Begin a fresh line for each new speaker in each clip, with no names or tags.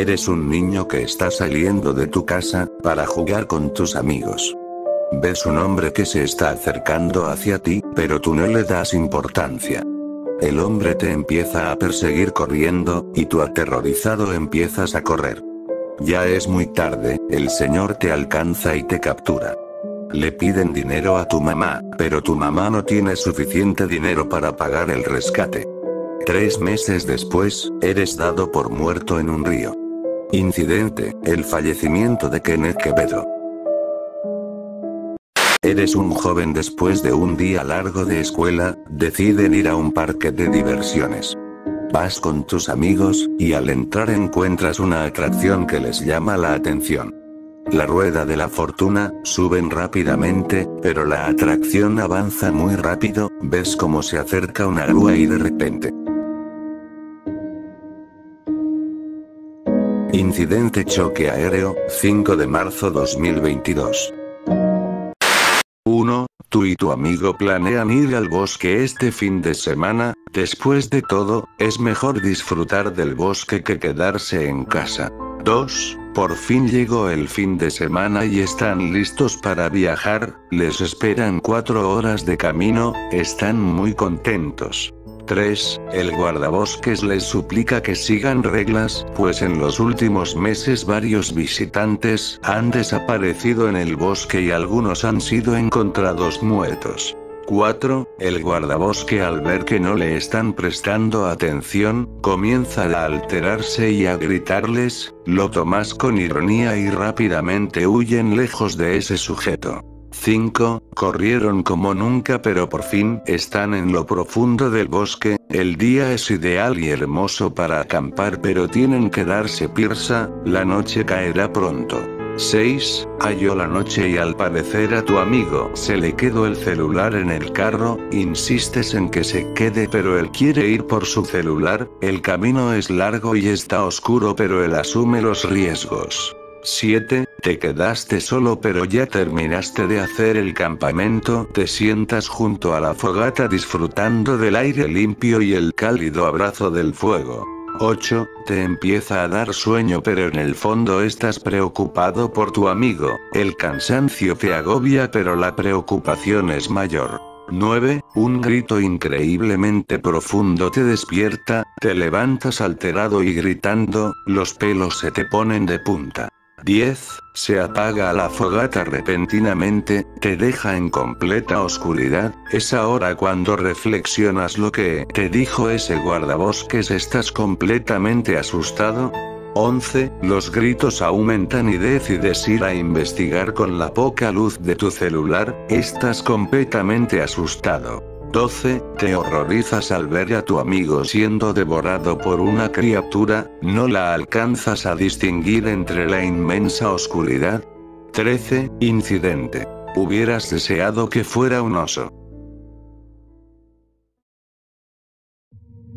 Eres un niño que está saliendo de tu casa, para jugar con tus amigos. Ves un hombre que se está acercando hacia ti, pero tú no le das importancia. El hombre te empieza a perseguir corriendo, y tú aterrorizado empiezas a correr. Ya es muy tarde, el señor te alcanza y te captura. Le piden dinero a tu mamá, pero tu mamá no tiene suficiente dinero para pagar el rescate. Tres meses después, eres dado por muerto en un río. Incidente, el fallecimiento de Kenneth Quevedo. Eres un joven después de un día largo de escuela, deciden ir a un parque de diversiones. Vas con tus amigos, y al entrar encuentras una atracción que les llama la atención. La rueda de la fortuna, suben rápidamente, pero la atracción avanza muy rápido, ves cómo se acerca una grúa y de repente. Incidente choque aéreo, 5 de marzo 2022. 1. Tú y tu amigo planean ir al bosque este fin de semana, después de todo, es mejor disfrutar del bosque que quedarse en casa. 2. Por fin llegó el fin de semana y están listos para viajar, les esperan 4 horas de camino, están muy contentos. 3. El guardabosques les suplica que sigan reglas, pues en los últimos meses varios visitantes han desaparecido en el bosque y algunos han sido encontrados muertos. 4. El guardabosque al ver que no le están prestando atención, comienza a alterarse y a gritarles, lo tomas con ironía y rápidamente huyen lejos de ese sujeto. 5. Corrieron como nunca pero por fin están en lo profundo del bosque, el día es ideal y hermoso para acampar pero tienen que darse pirsa, la noche caerá pronto. 6. Halló la noche y al parecer a tu amigo se le quedó el celular en el carro, insistes en que se quede pero él quiere ir por su celular, el camino es largo y está oscuro pero él asume los riesgos. 7. Te quedaste solo pero ya terminaste de hacer el campamento, te sientas junto a la fogata disfrutando del aire limpio y el cálido abrazo del fuego. 8. Te empieza a dar sueño pero en el fondo estás preocupado por tu amigo, el cansancio te agobia pero la preocupación es mayor. 9. Un grito increíblemente profundo te despierta, te levantas alterado y gritando, los pelos se te ponen de punta. 10. Se apaga la fogata repentinamente, te deja en completa oscuridad, es ahora cuando reflexionas lo que te dijo ese guardabosques estás completamente asustado. 11. Los gritos aumentan y decides ir a investigar con la poca luz de tu celular, estás completamente asustado. 12. Te horrorizas al ver a tu amigo siendo devorado por una criatura, no la alcanzas a distinguir entre la inmensa oscuridad. 13. Incidente. Hubieras deseado que fuera un oso.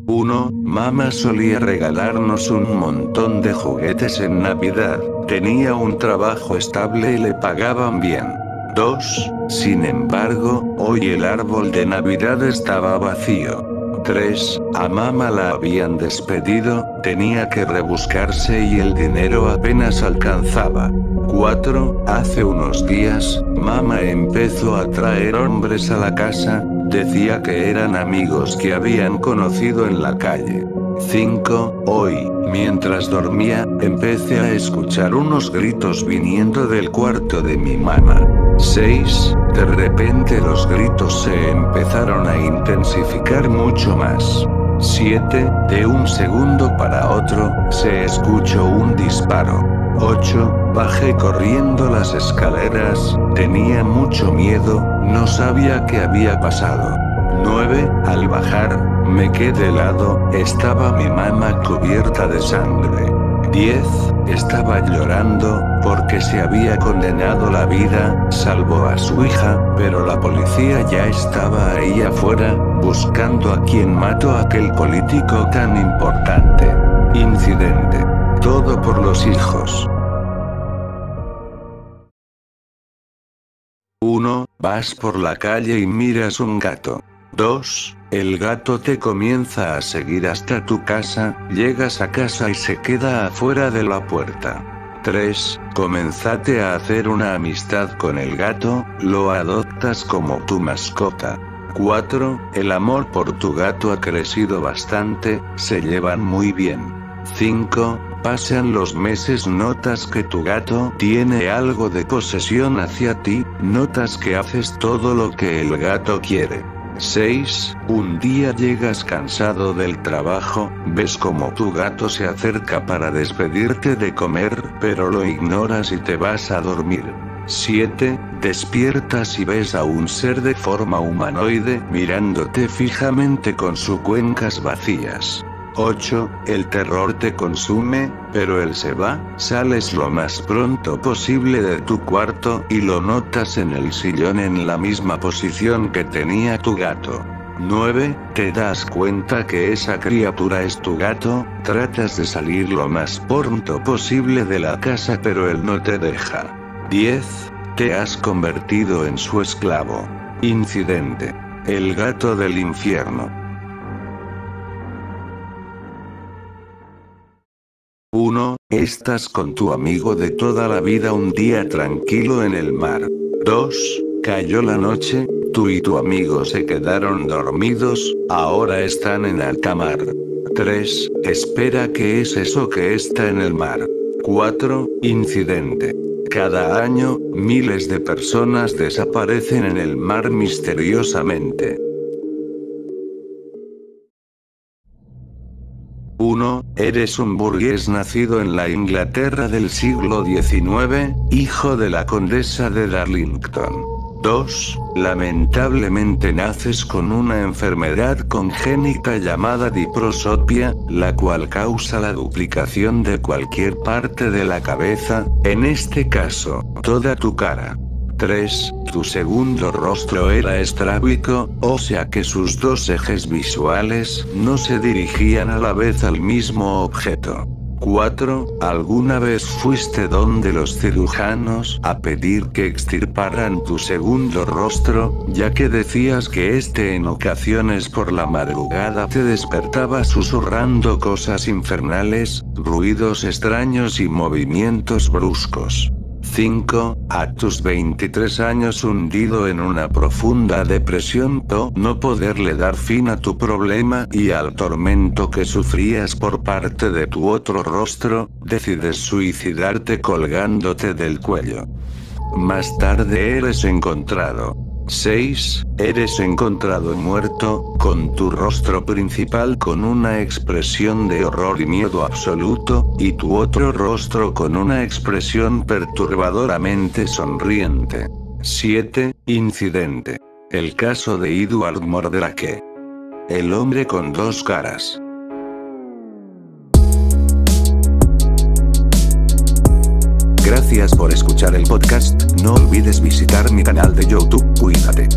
1. Mamá solía regalarnos un montón de juguetes en Navidad, tenía un trabajo estable y le pagaban bien. 2. Sin embargo, hoy el árbol de Navidad estaba vacío. 3. A mamá la habían despedido, tenía que rebuscarse y el dinero apenas alcanzaba. 4. Hace unos días, mamá empezó a traer hombres a la casa, decía que eran amigos que habían conocido en la calle. 5. Hoy, mientras dormía, empecé a escuchar unos gritos viniendo del cuarto de mi mamá. 6. De repente los gritos se empezaron a intensificar mucho más. 7. De un segundo para otro, se escuchó un disparo. 8. Bajé corriendo las escaleras, tenía mucho miedo, no sabía qué había pasado. 9. Al bajar, me quedé helado, estaba mi mamá cubierta de sangre. 10. Estaba llorando, porque se había condenado la vida, salvó a su hija, pero la policía ya estaba ahí afuera, buscando a quien mató a aquel político tan importante. Incidente. Todo por los hijos. 1. Vas por la calle y miras un gato. 2. El gato te comienza a seguir hasta tu casa, llegas a casa y se queda afuera de la puerta. 3. Comenzate a hacer una amistad con el gato, lo adoptas como tu mascota. 4. El amor por tu gato ha crecido bastante, se llevan muy bien. 5. Pasan los meses, notas que tu gato tiene algo de posesión hacia ti, notas que haces todo lo que el gato quiere. 6. Un día llegas cansado del trabajo, ves como tu gato se acerca para despedirte de comer, pero lo ignoras y te vas a dormir. 7. Despiertas y ves a un ser de forma humanoide mirándote fijamente con sus cuencas vacías. 8. El terror te consume, pero él se va, sales lo más pronto posible de tu cuarto y lo notas en el sillón en la misma posición que tenía tu gato. 9. Te das cuenta que esa criatura es tu gato, tratas de salir lo más pronto posible de la casa pero él no te deja. 10. Te has convertido en su esclavo. Incidente. El gato del infierno. 1. Estás con tu amigo de toda la vida un día tranquilo en el mar. 2. Cayó la noche, tú y tu amigo se quedaron dormidos, ahora están en alta mar. 3. Espera qué es eso que está en el mar. 4. Incidente. Cada año, miles de personas desaparecen en el mar misteriosamente. 1. Eres un burgués nacido en la Inglaterra del siglo XIX, hijo de la condesa de Darlington. 2. Lamentablemente naces con una enfermedad congénita llamada diprosopia, la cual causa la duplicación de cualquier parte de la cabeza, en este caso, toda tu cara. 3. Tu segundo rostro era estrábico, o sea que sus dos ejes visuales no se dirigían a la vez al mismo objeto. 4. ¿Alguna vez fuiste donde los cirujanos a pedir que extirparan tu segundo rostro, ya que decías que este en ocasiones por la madrugada te despertaba susurrando cosas infernales, ruidos extraños y movimientos bruscos? 5. A tus 23 años hundido en una profunda depresión por no poderle dar fin a tu problema y al tormento que sufrías por parte de tu otro rostro, decides suicidarte colgándote del cuello. Más tarde eres encontrado 6. Eres encontrado muerto, con tu rostro principal con una expresión de horror y miedo absoluto, y tu otro rostro con una expresión perturbadoramente sonriente. 7. Incidente. El caso de Edward Mordrake. El hombre con dos caras. Gracias por escuchar el podcast, no olvides visitar mi canal de YouTube, cuídate.